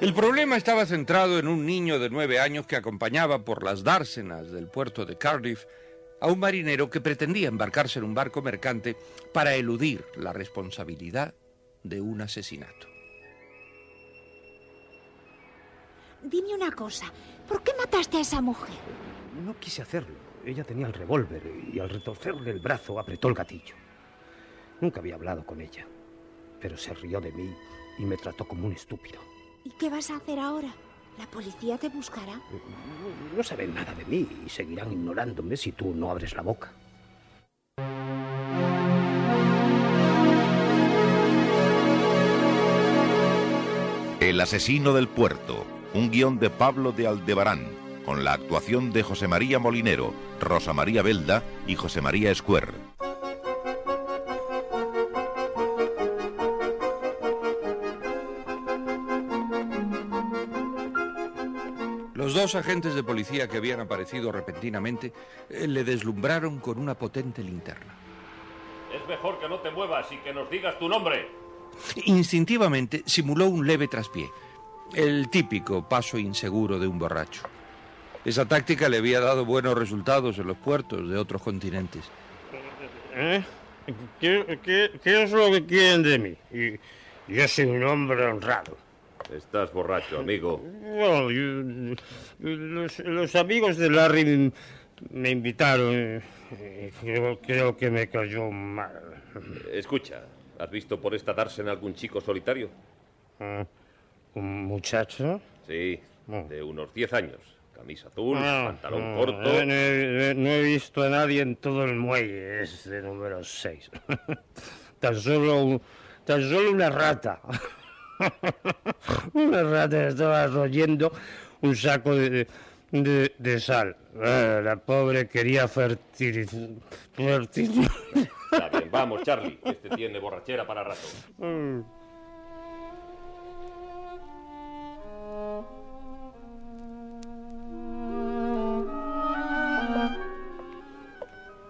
El problema estaba centrado en un niño de nueve años que acompañaba por las dársenas del puerto de Cardiff a un marinero que pretendía embarcarse en un barco mercante para eludir la responsabilidad de un asesinato. Dime una cosa, ¿por qué mataste a esa mujer? No quise hacerlo. Ella tenía el revólver y al retorcerle el brazo apretó el gatillo. Nunca había hablado con ella, pero se rió de mí y me trató como un estúpido. ¿Y qué vas a hacer ahora? ¿La policía te buscará? No, no saben nada de mí y seguirán ignorándome si tú no abres la boca. El asesino del puerto, un guion de Pablo de Aldebarán, con la actuación de José María Molinero, Rosa María Belda y José María Escuer. Dos agentes de policía que habían aparecido repentinamente eh, le deslumbraron con una potente linterna. Es mejor que no te muevas y que nos digas tu nombre. Instintivamente simuló un leve traspié, el típico paso inseguro de un borracho. Esa táctica le había dado buenos resultados en los puertos de otros continentes. ¿Eh? ¿Qué, qué- qué es lo que quieren de mí? Y- yo soy un hombre honrado. Estás borracho, amigo. Yo- los, los amigos de Larry me invitaron creo, creo que me cayó mal. Escucha, ¿has visto por esta dársena algún chico solitario? Ah, ¿Un muchacho? Sí, de unos 10 años. Camisa azul, Ah, pantalón no, corto. eh, No, he- no he visto a nadie en todo el muelle, es de número 6. tan, solo, tan solo una rata. una rata estaba royendo un saco de, de- de sal. Ah, la pobre quería fertilizar. Está bien, vamos, Charlie. Este tiene borrachera para rato.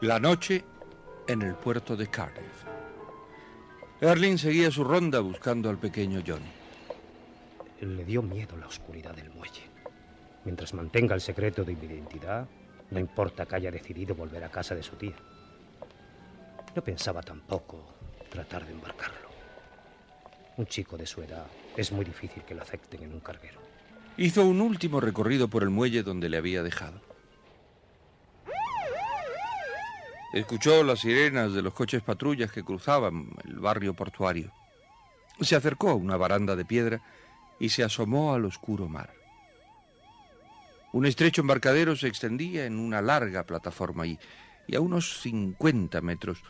La noche en el puerto de Cardiff. Erling seguía su ronda buscando al pequeño Johnny. Le dio miedo la oscuridad del muelle. Mientras mantenga el secreto de mi identidad, no importa que haya decidido volver a casa de su tía. No pensaba tampoco tratar de embarcarlo. Un chico de su edad es muy difícil que lo acepten en un carguero. Hizo un último recorrido por el muelle donde le había dejado. Escuchó las sirenas de los coches patrullas que cruzaban el barrio portuario. Se acercó a una baranda de piedra y se asomó al oscuro mar. Un estrecho embarcadero se extendía en una larga plataforma y, y a unos 50 metros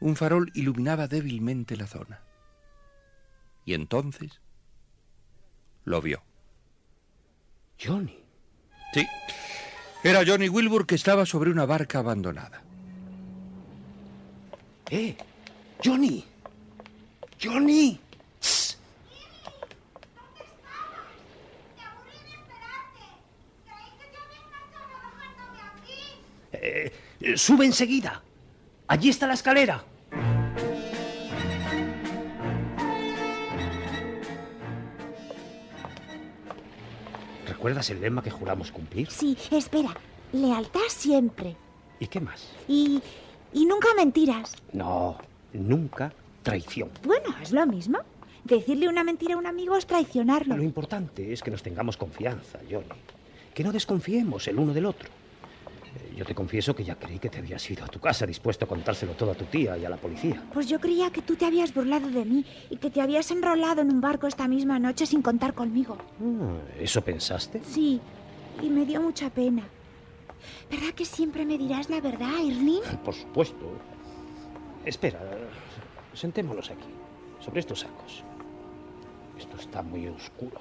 un farol iluminaba débilmente la zona. Y entonces lo vio. Johnny. Sí. Era Johnny Wilbur que estaba sobre una barca abandonada. ¡Eh! ¡Johnny! ¡Johnny! ¡Shh! Eh, eh, sube enseguida. Allí está la escalera. ¿Recuerdas el lema que juramos cumplir? Sí, espera. Lealtad siempre. ¿Y qué más? Y y nunca mentiras. No, nunca traición. Bueno, es lo mismo. Decirle una mentira a un amigo es traicionarlo. Lo importante es que nos tengamos confianza, Johnny. Que no desconfiemos el uno del otro. Eh, Yo te confieso que ya creí que te habías ido a tu casa dispuesto a contárselo todo a tu tía y a la policía. Pues yo creía que tú te habías burlado de mí y que te habías enrolado en un barco esta misma noche sin contar conmigo. Ah, ¿Eso pensaste? Sí, y me dio mucha pena. ¿Verdad que siempre me dirás la verdad, Irlin? Por supuesto. Espera, sentémonos aquí, sobre estos sacos. Esto está muy oscuro.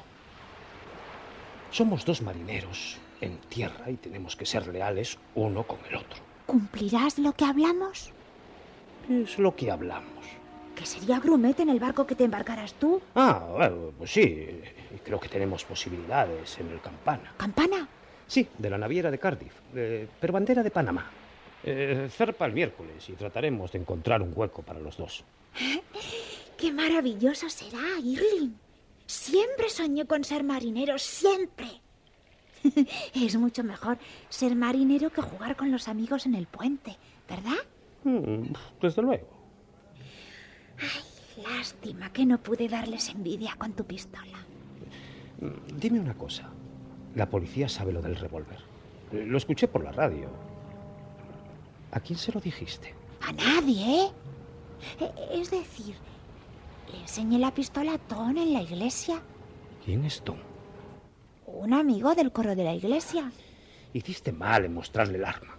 Somos dos marineros en tierra y tenemos que ser leales uno con el otro. ¿Cumplirás lo que hablamos? ¿Qué es lo que hablamos? ¿Que sería grumete en el barco que te embarcaras tú? Ah, bueno, pues sí. Creo que tenemos posibilidades en el Campana. ¿Campana? Sí, de la naviera de Cardiff, eh, pero bandera de Panamá. Eh, zarpa el miércoles y trataremos de encontrar un hueco para los dos. ¡Qué maravilloso será, Irlin! Siempre soñé con ser marinero, siempre. es mucho mejor ser marinero que jugar con los amigos en el puente, ¿verdad? Mm, desde luego. Lástima que no pude darles envidia con tu pistola. Mm, Dime una cosa. La policía sabe lo del revólver. Eh, Lo escuché por la radio. ¿A quién se lo dijiste? A nadie, ¿eh? E- Es decir, le enseñé la pistola a Tom en la iglesia. ¿Quién es Tom? Un amigo del coro de la iglesia. Hiciste mal en mostrarle el arma.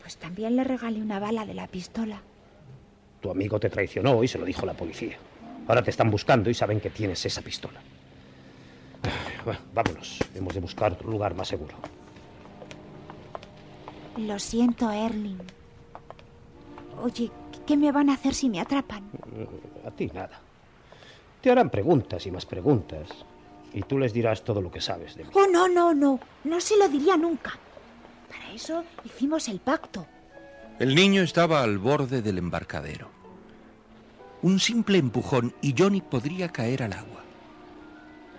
Pues también le regalé una bala de la pistola. Tu amigo te traicionó y se lo dijo la policía. Ahora te están buscando y saben que tienes esa pistola. Vámonos. Hemos de buscar otro lugar más seguro. Lo siento, Erling. Oye, ¿qué me van a hacer si me atrapan? A ti nada. Te harán preguntas y más preguntas. Y tú les dirás todo lo que sabes de mí. Oh, no, no, no. No se lo diría nunca. Para eso hicimos el pacto. El niño estaba al borde del embarcadero. Un simple empujón y Johnny podría caer al agua.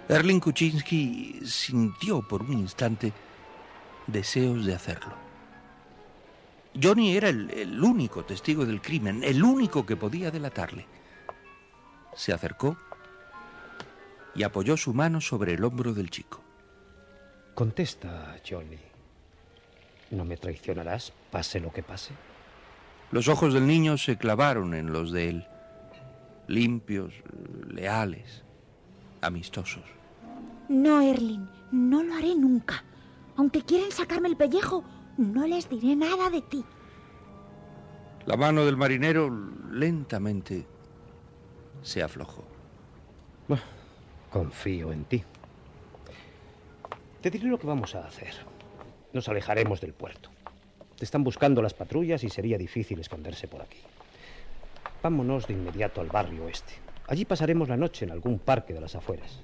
Erling Kuczynski sintió por un instante deseos de hacerlo. Johnny era el, el único testigo del crimen, el único que podía delatarle. Se acercó y apoyó su mano sobre el hombro del chico. Contesta, Johnny. ¿No me traicionarás, pase lo que pase? Los ojos del niño se clavaron en los de él, limpios, leales, amistosos. No, Erling, no lo haré nunca. Aunque quieran sacarme el pellejo, no les diré nada de ti. La mano del marinero lentamente se aflojó. Bueno, confío en ti. Te diré lo que vamos a hacer. Nos alejaremos del puerto. Te están buscando las patrullas y sería difícil esconderse por aquí. Vámonos de inmediato al barrio oeste. Allí pasaremos la noche en algún parque de las afueras.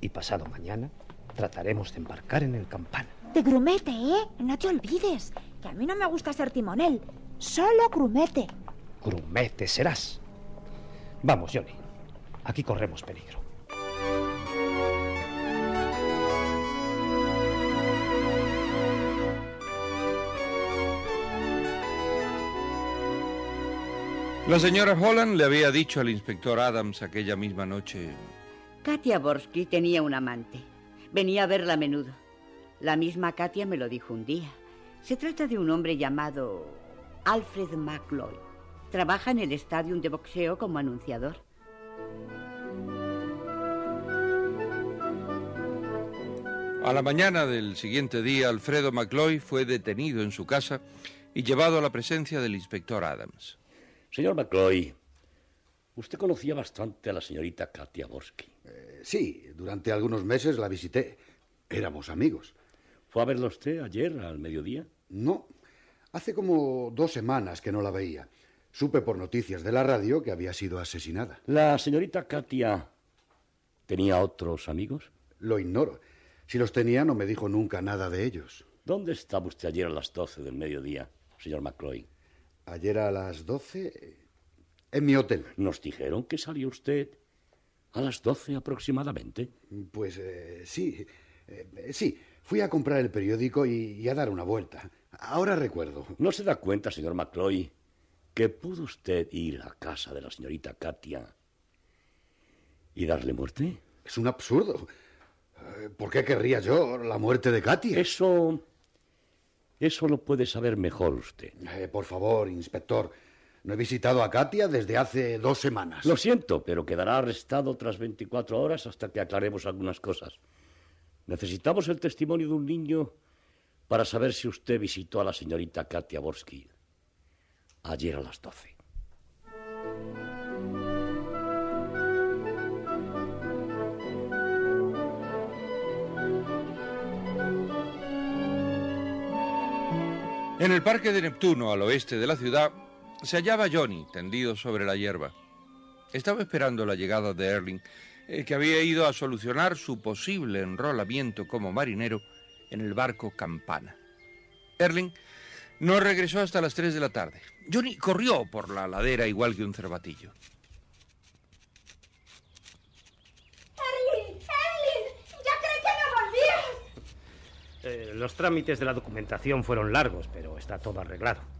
Y pasado mañana trataremos de embarcar en el campana. De grumete, ¿eh? No te olvides, que a mí no me gusta ser timonel. Solo grumete. Grumete serás. Vamos, Johnny. Aquí corremos peligro. La señora Holland le había dicho al inspector Adams aquella misma noche, Katia Borsky tenía un amante. Venía a verla a menudo. La misma Katia me lo dijo un día. Se trata de un hombre llamado Alfred McLeod. Trabaja en el estadio de boxeo como anunciador. A la mañana del siguiente día, Alfredo McLoy fue detenido en su casa y llevado a la presencia del inspector Adams. Señor McCloy, usted conocía bastante a la señorita Katia Borsky. Sí, durante algunos meses la visité. Éramos amigos. ¿Fue a verla usted ayer al mediodía? No, hace como dos semanas que no la veía. Supe por noticias de la radio que había sido asesinada. ¿La señorita Katia tenía otros amigos? Lo ignoro. Si los tenía, no me dijo nunca nada de ellos. ¿Dónde estaba usted ayer a las doce del mediodía, señor McCloy? Ayer a las doce, en mi hotel. Nos dijeron que salió usted ¿A las doce aproximadamente? Pues eh, sí, eh, sí. Fui a comprar el periódico y, y a dar una vuelta. Ahora recuerdo. ¿No se da cuenta, señor McCloy, que pudo usted ir a casa de la señorita Katia y darle muerte? Es un absurdo. Eh, ¿Por qué querría yo la muerte de Katia? Eso. Eso lo puede saber mejor usted. Eh, por favor, inspector. No he visitado a Katia desde hace dos semanas. Lo siento, pero quedará arrestado tras 24 horas hasta que aclaremos algunas cosas. Necesitamos el testimonio de un niño para saber si usted visitó a la señorita Katia Borsky ayer a las 12. En el parque de Neptuno, al oeste de la ciudad, se hallaba Johnny tendido sobre la hierba. Estaba esperando la llegada de Erling, eh, que había ido a solucionar su posible enrolamiento como marinero en el barco Campana. Erling no regresó hasta las 3 de la tarde. Johnny corrió por la ladera igual que un cervatillo. ¡Erling! ¡Erling! ¡Ya creí que no volvías! Eh, los trámites de la documentación fueron largos, pero está todo arreglado.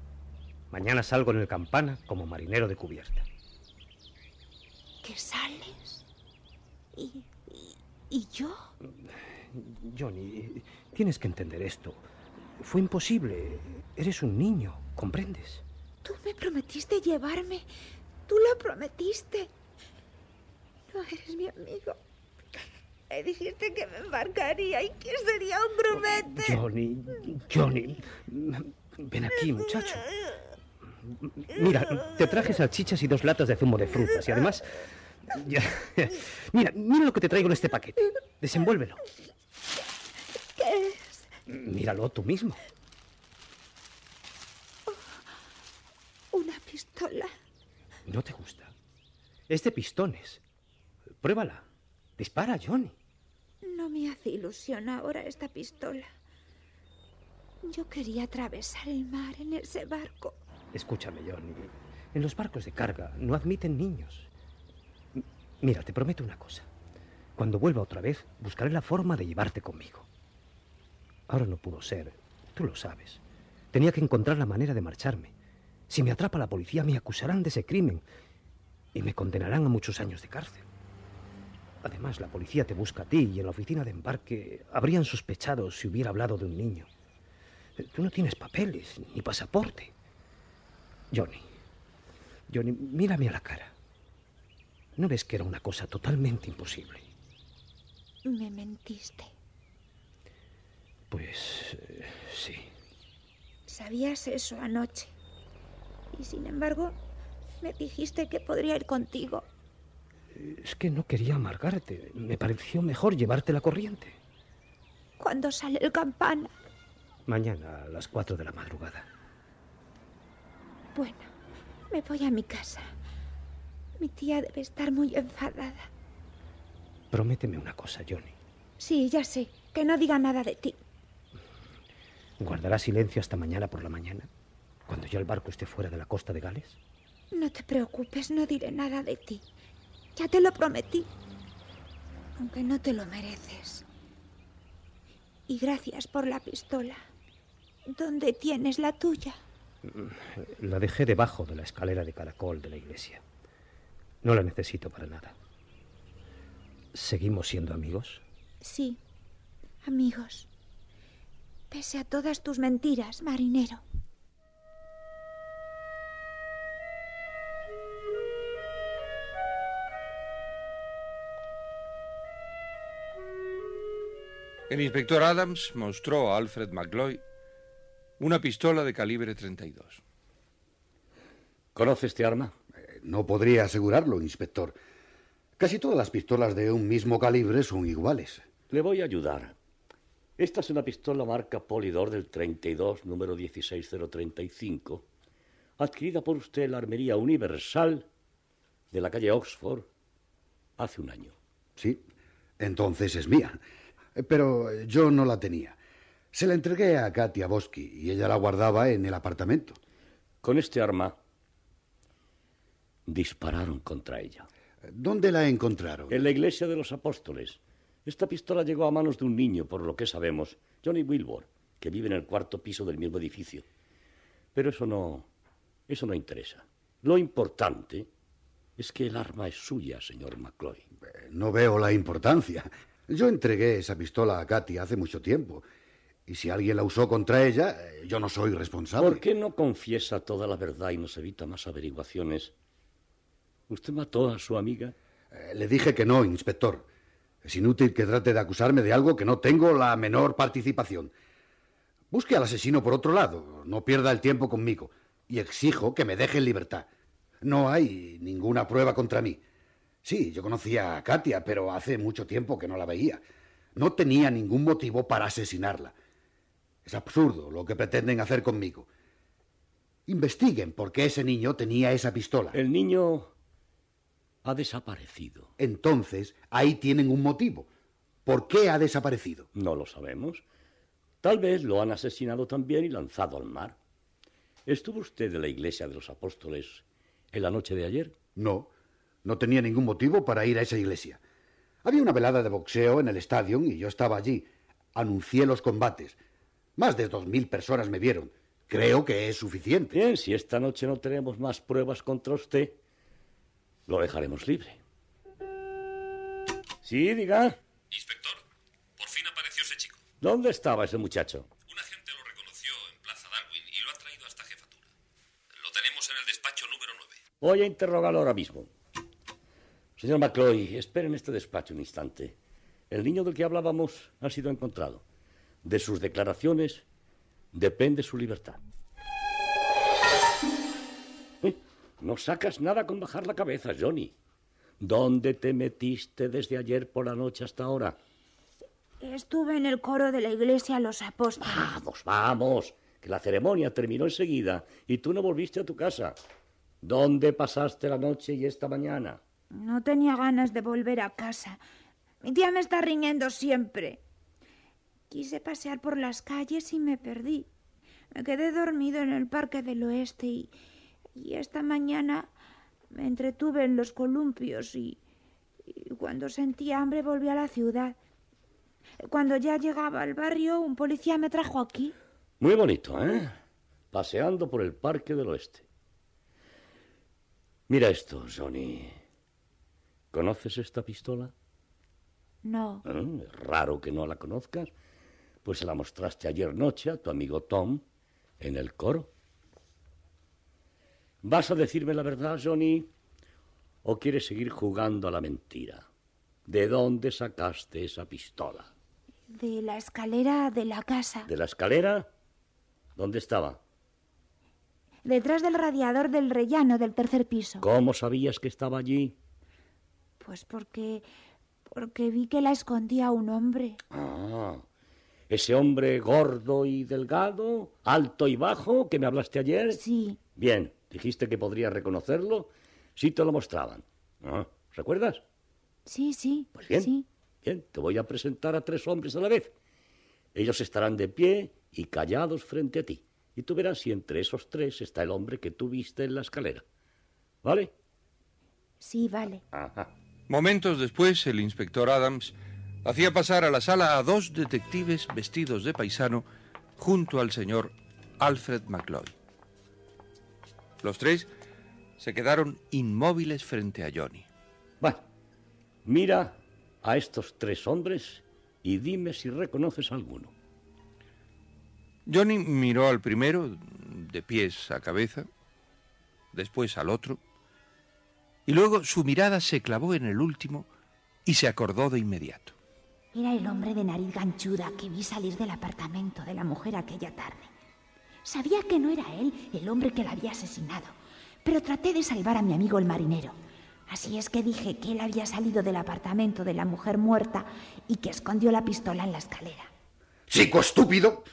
Mañana salgo en el campana como marinero de cubierta. ¿Qué sales? ¿Y, y, y yo? Johnny, tienes que entender esto. Fue imposible. Eres un niño, ¿comprendes? Tú me prometiste llevarme. Tú lo prometiste. No eres mi amigo. Me dijiste que me embarcaría y que sería un grumete. Johnny, Johnny, ven aquí, muchacho. Mira, te traje salchichas y dos latas de zumo de frutas y además... ya- Mira, mira lo que te traigo en este paquete. Desenvuélvelo. ¿Qué es? Míralo tú mismo. Una pistola. ¿No te gusta? Es de pistones. Pruébala. Dispara, Johnny. No me hace ilusión ahora esta pistola. Yo quería atravesar el mar en ese barco. Escúchame, Johnny. En los barcos de carga no admiten niños. Mira, te prometo una cosa. Cuando vuelva otra vez, buscaré la forma de llevarte conmigo. Ahora no pudo ser. Tú lo sabes. Tenía que encontrar la manera de marcharme. Si me atrapa la policía, me acusarán de ese crimen y me condenarán a muchos años de cárcel. Además, la policía te busca a ti y en la oficina de embarque habrían sospechado si hubiera hablado de un niño. Tú no tienes papeles ni pasaporte. Johnny, Johnny, mírame a la cara. ¿No ves que era una cosa totalmente imposible? Me mentiste. Pues eh, sí. Sabías eso anoche. Y sin embargo, me dijiste que podría ir contigo. Es que no quería amargarte. Me pareció mejor llevarte la corriente. Cuando sale el campana. Mañana a las cuatro de la madrugada. Bueno, me voy a mi casa. Mi tía debe estar muy enfadada. Prométeme una cosa, Johnny. Sí, ya sé. Que no diga nada de ti. ¿Guardarás silencio hasta mañana por la mañana? Cuando ya el barco esté fuera de la costa de Gales. No te preocupes, no diré nada de ti. Ya te lo prometí. Aunque no te lo mereces. Y gracias por la pistola. ¿Dónde tienes la tuya? La dejé debajo de la escalera de caracol de la iglesia. No la necesito para nada. ¿Seguimos siendo amigos? Sí, amigos. Pese a todas tus mentiras, marinero. El inspector Adams mostró a Alfred McLoy una pistola de calibre 32. ¿Conoce este arma? Eh, No podría asegurarlo, inspector. Casi todas las pistolas de un mismo calibre son iguales. Le voy a ayudar. Esta es una pistola marca Polidor del 32, número 16035, adquirida por usted en la Armería Universal de la calle Oxford hace un año. Sí, entonces es mía. Eh, Pero yo no la tenía. Se la entregué a Katia Bosky y ella la guardaba en el apartamento. Con este arma dispararon contra ella. ¿Dónde la encontraron? En la iglesia de los apóstoles. Esta pistola llegó a manos de un niño, por lo que sabemos, Johnny Wilbur, que vive en el cuarto piso del mismo edificio. Pero eso no. eso no interesa. Lo importante es que el arma es suya, señor McCloy. No veo la importancia. Yo entregué esa pistola a Katy hace mucho tiempo. Y si alguien la usó contra ella, eh, yo no soy responsable. ¿Por qué no confiesa toda la verdad y nos evita más averiguaciones? ¿Usted mató a su amiga? Eh, le dije que no, inspector. Es inútil que trate de acusarme de algo que no tengo la menor participación. Busque al asesino por otro lado, no pierda el tiempo conmigo, y exijo que me deje en libertad. No hay ninguna prueba contra mí. Sí, yo conocía a Katia, pero hace mucho tiempo que no la veía. No tenía ningún motivo para asesinarla. Es absurdo lo que pretenden hacer conmigo. Investiguen por qué ese niño tenía esa pistola. El niño ha desaparecido. Entonces, ahí tienen un motivo. ¿Por qué ha desaparecido? No lo sabemos. Tal vez lo han asesinado también y lanzado al mar. ¿Estuvo usted en la iglesia de los apóstoles en la noche de ayer? No, no tenía ningún motivo para ir a esa iglesia. Había una velada de boxeo en el estadio y yo estaba allí. Anuncié los combates. Más de dos mil personas me vieron. Creo que es suficiente. Bien, si esta noche no tenemos más pruebas contra usted, lo dejaremos libre. Sí, diga. Inspector, por fin apareció ese chico. ¿Dónde estaba ese muchacho? Un agente lo reconoció en Plaza Darwin y lo ha traído hasta jefatura. Lo tenemos en el despacho número 9. Voy a interrogarlo ahora mismo. Señor McCloy, espere en este despacho un instante. El niño del que hablábamos ha sido encontrado. De sus declaraciones depende su libertad. Eh, No sacas nada con bajar la cabeza, Johnny. ¿Dónde te metiste desde ayer por la noche hasta ahora? Estuve en el coro de la iglesia Los Apóstoles. Vamos, vamos, que la ceremonia terminó enseguida y tú no volviste a tu casa. ¿Dónde pasaste la noche y esta mañana? No tenía ganas de volver a casa. Mi tía me está riñendo siempre. Quise pasear por las calles y me perdí. Me quedé dormido en el Parque del Oeste y, y esta mañana me entretuve en los columpios y, y cuando sentí hambre volví a la ciudad. Cuando ya llegaba al barrio, un policía me trajo aquí. Muy bonito, ¿eh? Paseando por el Parque del Oeste. Mira esto, Johnny. ¿Conoces esta pistola? No. ¿Eh? Es raro que no la conozcas. Pues se la mostraste ayer noche a tu amigo Tom en el coro. ¿Vas a decirme la verdad, Johnny? ¿O quieres seguir jugando a la mentira? ¿De dónde sacaste esa pistola? De la escalera de la casa. ¿De la escalera? ¿Dónde estaba? Detrás del radiador del rellano del tercer piso. ¿Cómo sabías que estaba allí? Pues porque. porque vi que la escondía un hombre. Ah, ese hombre gordo y delgado, alto y bajo, que me hablaste ayer. Sí. Bien, dijiste que podría reconocerlo si te lo mostraban. Ah, ¿Recuerdas? Sí, sí. Pues bien. Sí. Bien, te voy a presentar a tres hombres a la vez. Ellos estarán de pie y callados frente a ti. Y tú verás si entre esos tres está el hombre que tú viste en la escalera. ¿Vale? Sí, vale. Ajá. Momentos después, el inspector Adams hacía pasar a la sala a dos detectives vestidos de paisano junto al señor Alfred McLeod. Los tres se quedaron inmóviles frente a Johnny. Bueno, mira a estos tres hombres y dime si reconoces a alguno. Johnny miró al primero, de pies a cabeza, después al otro, y luego su mirada se clavó en el último y se acordó de inmediato. Era el hombre de nariz ganchuda que vi salir del apartamento de la mujer aquella tarde. Sabía que no era él el hombre que la había asesinado, pero traté de salvar a mi amigo el marinero. Así es que dije que él había salido del apartamento de la mujer muerta y que escondió la pistola en la escalera. Chico estúpido.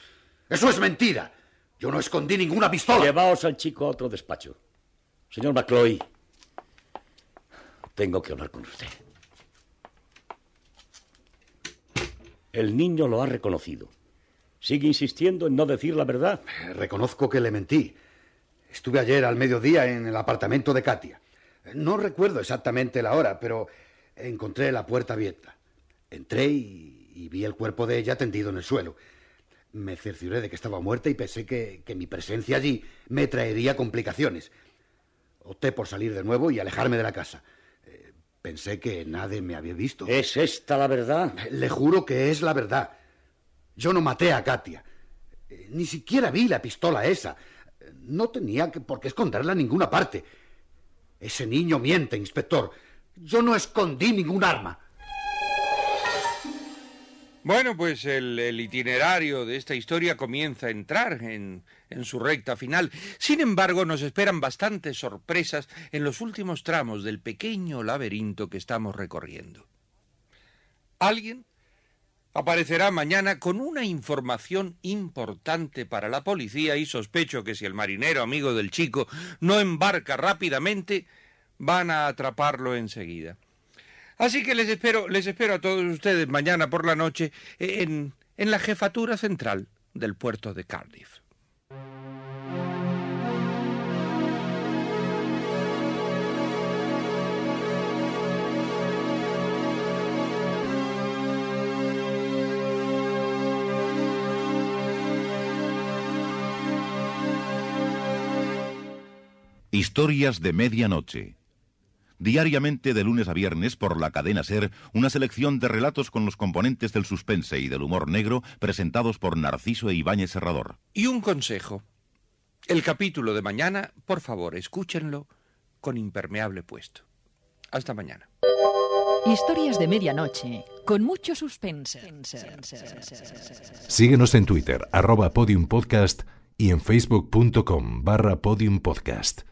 Eso es mentira. Yo no escondí ninguna pistola. Llevaos al chico a otro despacho. Señor McCloy, tengo que hablar con usted. El niño lo ha reconocido. ¿Sigue insistiendo en no decir la verdad? Eh, Reconozco que le mentí. Estuve ayer al mediodía en el apartamento de Katia. No recuerdo exactamente la hora, pero encontré la puerta abierta. Entré y, vi el cuerpo de ella tendido en el suelo. Me cercioré de que estaba muerta y pensé que, que mi presencia allí me traería complicaciones. Opté por salir de nuevo y alejarme de la casa. Pensé que nadie me había visto. ¿Es esta la verdad? Le juro que es la verdad. Yo no maté a Katia. Eh, Ni siquiera vi la pistola esa. No tenía que- por qué esconderla en ninguna parte. Ese niño miente, inspector. Yo no escondí ningún arma. Bueno, pues el, itinerario de esta historia comienza a entrar en, en su recta final. Sin embargo, nos esperan bastantes sorpresas en los últimos tramos del pequeño laberinto que estamos recorriendo. Alguien aparecerá mañana con una información importante para la policía y sospecho que si el marinero amigo del chico no embarca rápidamente, van a atraparlo enseguida. Así que les espero, les espero a todos ustedes mañana por la noche en, en la jefatura central del puerto de Cardiff. Historias de Medianoche. Diariamente de lunes a viernes por la cadena Ser, una selección de relatos con los componentes del suspense y del humor negro presentados por Narciso e Ibáñez Serrador. Y un consejo. El capítulo de mañana, por favor, escúchenlo con impermeable puesto. Hasta mañana. Historias de medianoche, con mucho suspense. Síguenos en Twitter, arroba podiumpodcast y en facebook.com barra podiumpodcast.